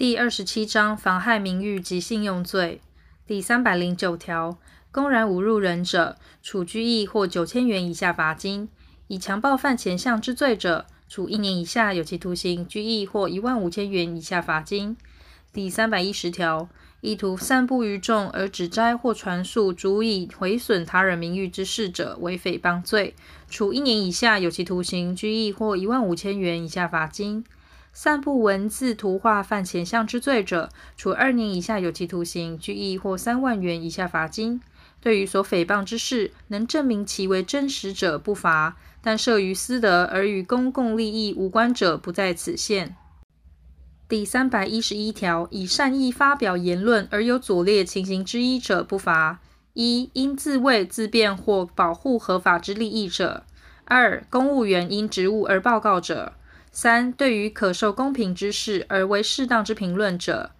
第二十七章妨害名誉及信用罪第三百零九条，公然侮辱人者，处拘役或九千元以下罚金；以强暴犯前项之罪者，处一年以下有期徒刑、拘役或一万五千元以下罚金。第三百一十条，意图散布于众而指摘或传述足以毁损他人名誉之事者，为诽谤罪，处一年以下有期徒刑、拘役或一万五千元以下罚金。散布文字、图画犯前项之罪者，处二年以下有期徒刑、拘役或三万元以下罚金。对于所诽谤之事，能证明其为真实者，不罚；但涉于私德而与公共利益无关者，不在此限。第三百一十一条，以善意发表言论而有左列情形之一者，不罚：一、因自卫、自辩或保护合法之利益者；二、公务员因职务而报告者。三、对于可受公平之事而为适当之评论者；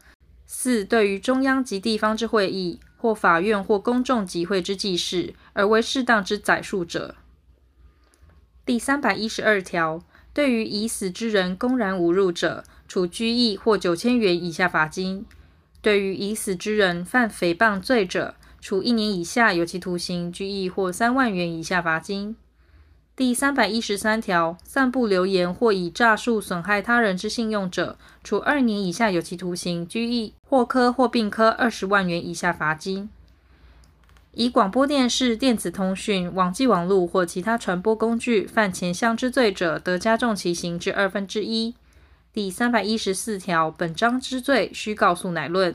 四、对于中央及地方之会议或法院或公众集会之记事而为适当之载述者。第三百一十二条，对于已死之人公然侮辱者，处拘役或九千元以下罚金；对于已死之人犯诽谤罪者，处一年以下有期徒刑、拘役或三万元以下罚金。第三百一十三条，散布流言或以诈术损害他人之信用者，处二年以下有期徒刑、拘役或科或并科二十万元以下罚金。以广播电视、电子通讯、网际网路或其他传播工具犯前项之罪者，得加重其刑之二分之一。第三百一十四条，本章之罪，须告诉乃论。